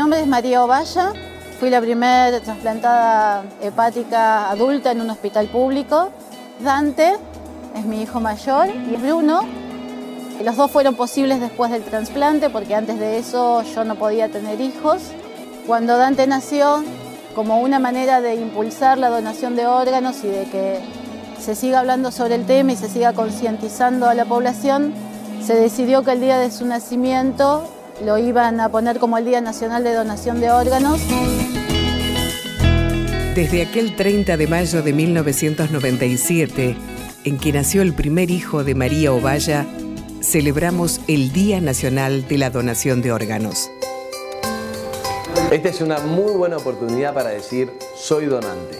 nombre es María Ovalla, fui la primera trasplantada hepática adulta en un hospital público. Dante es mi hijo mayor y Bruno. Los dos fueron posibles después del trasplante porque antes de eso yo no podía tener hijos. Cuando Dante nació, como una manera de impulsar la donación de órganos y de que se siga hablando sobre el tema y se siga concientizando a la población, se decidió que el día de su nacimiento lo iban a poner como el Día Nacional de Donación de Órganos. Desde aquel 30 de mayo de 1997, en que nació el primer hijo de María Ovalla, celebramos el Día Nacional de la Donación de Órganos. Esta es una muy buena oportunidad para decir soy donante.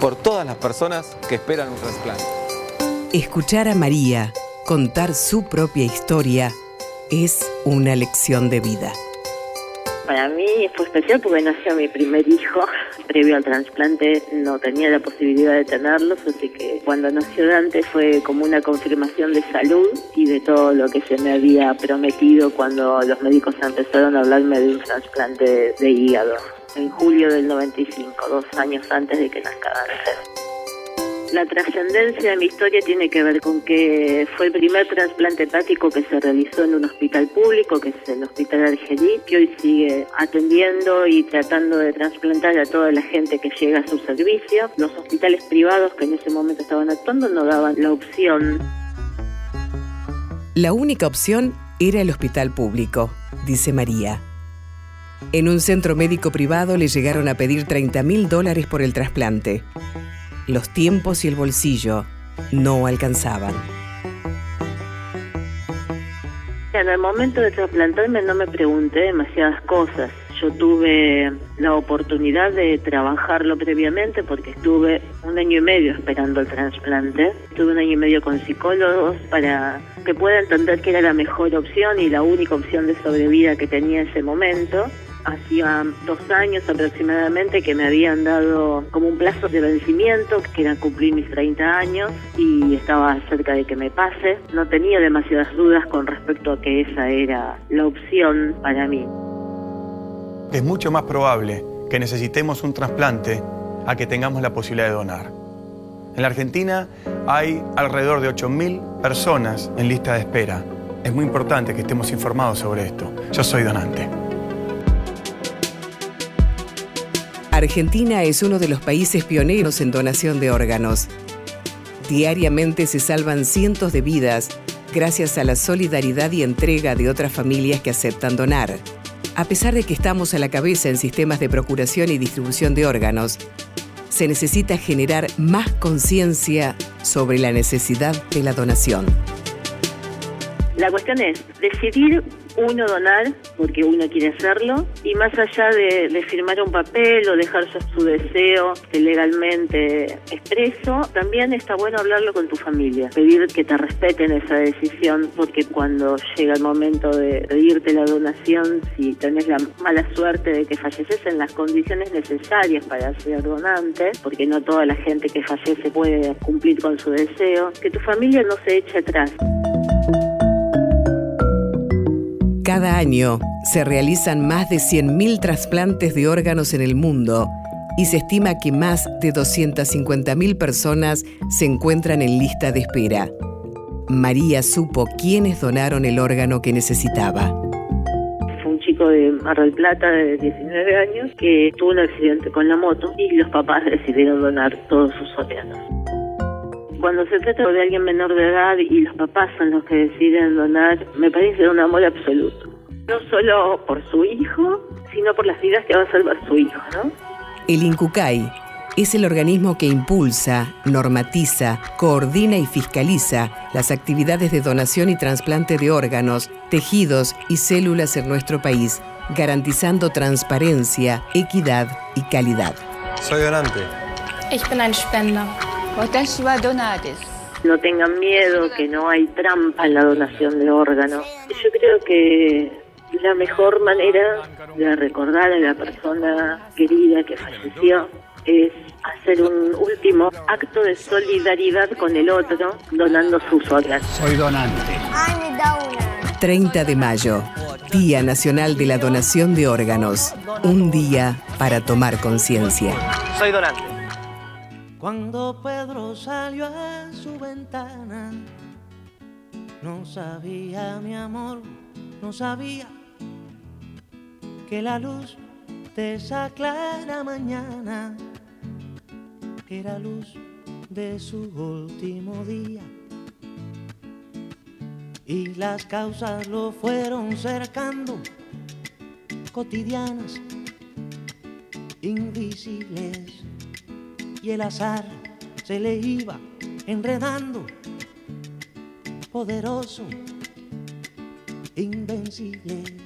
Por todas las personas que esperan un trasplante. Escuchar a María contar su propia historia es una lección de vida. Para mí fue especial porque nació mi primer hijo. Previo al trasplante no tenía la posibilidad de tenerlos, así que cuando nació Dante fue como una confirmación de salud y de todo lo que se me había prometido cuando los médicos empezaron a hablarme de un trasplante de hígado. En julio del 95, dos años antes de que nazca. La trascendencia de mi historia tiene que ver con que fue el primer trasplante hepático que se realizó en un hospital público, que es el Hospital Argelí, que hoy sigue atendiendo y tratando de trasplantar a toda la gente que llega a su servicio. Los hospitales privados que en ese momento estaban actuando no daban la opción. La única opción era el hospital público, dice María. En un centro médico privado le llegaron a pedir 30 mil dólares por el trasplante los tiempos y el bolsillo no alcanzaban. En el momento de trasplantarme no me pregunté demasiadas cosas. Yo tuve la oportunidad de trabajarlo previamente porque estuve un año y medio esperando el trasplante. Estuve un año y medio con psicólogos para que pueda entender que era la mejor opción y la única opción de sobrevida que tenía en ese momento hacía dos años aproximadamente que me habían dado como un plazo de vencimiento, que era cumplir mis 30 años y estaba cerca de que me pase. No tenía demasiadas dudas con respecto a que esa era la opción para mí. Es mucho más probable que necesitemos un trasplante a que tengamos la posibilidad de donar. En la Argentina hay alrededor de 8.000 personas en lista de espera. Es muy importante que estemos informados sobre esto. Yo soy donante. Argentina es uno de los países pioneros en donación de órganos. Diariamente se salvan cientos de vidas gracias a la solidaridad y entrega de otras familias que aceptan donar. A pesar de que estamos a la cabeza en sistemas de procuración y distribución de órganos, se necesita generar más conciencia sobre la necesidad de la donación. La cuestión es decidir uno donar porque uno quiere hacerlo y más allá de, firmar un papel o dejar su, deseo legalmente expreso, también está bueno hablarlo con tu familia, pedir que te respeten esa decisión porque cuando llega el momento de pedirte la donación, si tenés la mala suerte de que falleces en las condiciones necesarias para ser donante, porque no toda la gente que fallece puede cumplir con su deseo, que tu familia no se eche atrás. Cada año se realizan más de 100.000 trasplantes de órganos en el mundo y se estima que más de 250.000 personas se encuentran en lista de espera. María supo quiénes donaron el órgano que necesitaba. Fue un chico de Mar del Plata de 19 años que tuvo un accidente con la moto y los papás decidieron donar todos sus órganos cuando se trata de alguien menor de edad y los papás son los que deciden donar, me parece un amor absoluto. No solo por su hijo, sino por las vidas que va a salvar su hijo, ¿no? El INCUCAI es el organismo que impulsa, normatiza, coordina y fiscaliza las actividades de donación y trasplante de órganos, tejidos y células en nuestro país, garantizando transparencia, equidad y calidad. Soy donante. Ich bin ein Spender. No tengan miedo, que no hay trampa en la donación de órganos. Yo creo que la mejor manera de recordar a la persona querida que falleció es hacer un último acto de solidaridad con el otro donando sus órganos. Soy donante. 30 de mayo, Día Nacional de la Donación de Órganos. Un día para tomar conciencia. Soy donante. Cuando Pedro salió a su ventana, no sabía mi amor, no sabía que la luz de esa mañana era luz de su último día. Y las causas lo fueron cercando, cotidianas, invisibles. Y el azar se le iba enredando, poderoso, invencible.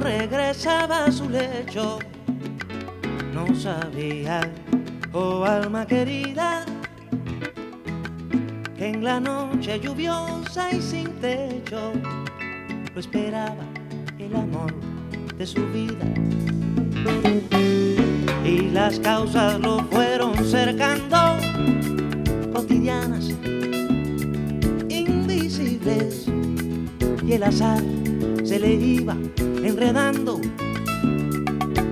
Regresaba a su lecho, no sabía, oh alma querida, que en la noche lluviosa y sin techo lo esperaba el amor de su vida. Y las causas lo fueron cercando, cotidianas, invisibles, y el azar se le iba enredando,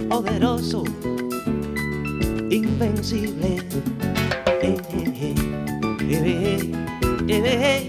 poderoso, invencible. Eh, eh, eh,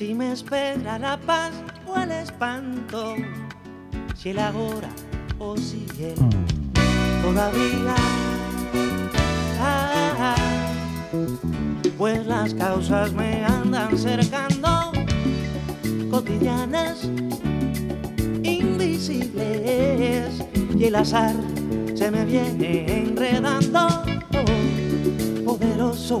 si me espera la paz o el espanto, si el ahora o si el todavía. Ah, pues las causas me andan cercando, cotidianas invisibles y el azar se me viene enredando, poderoso,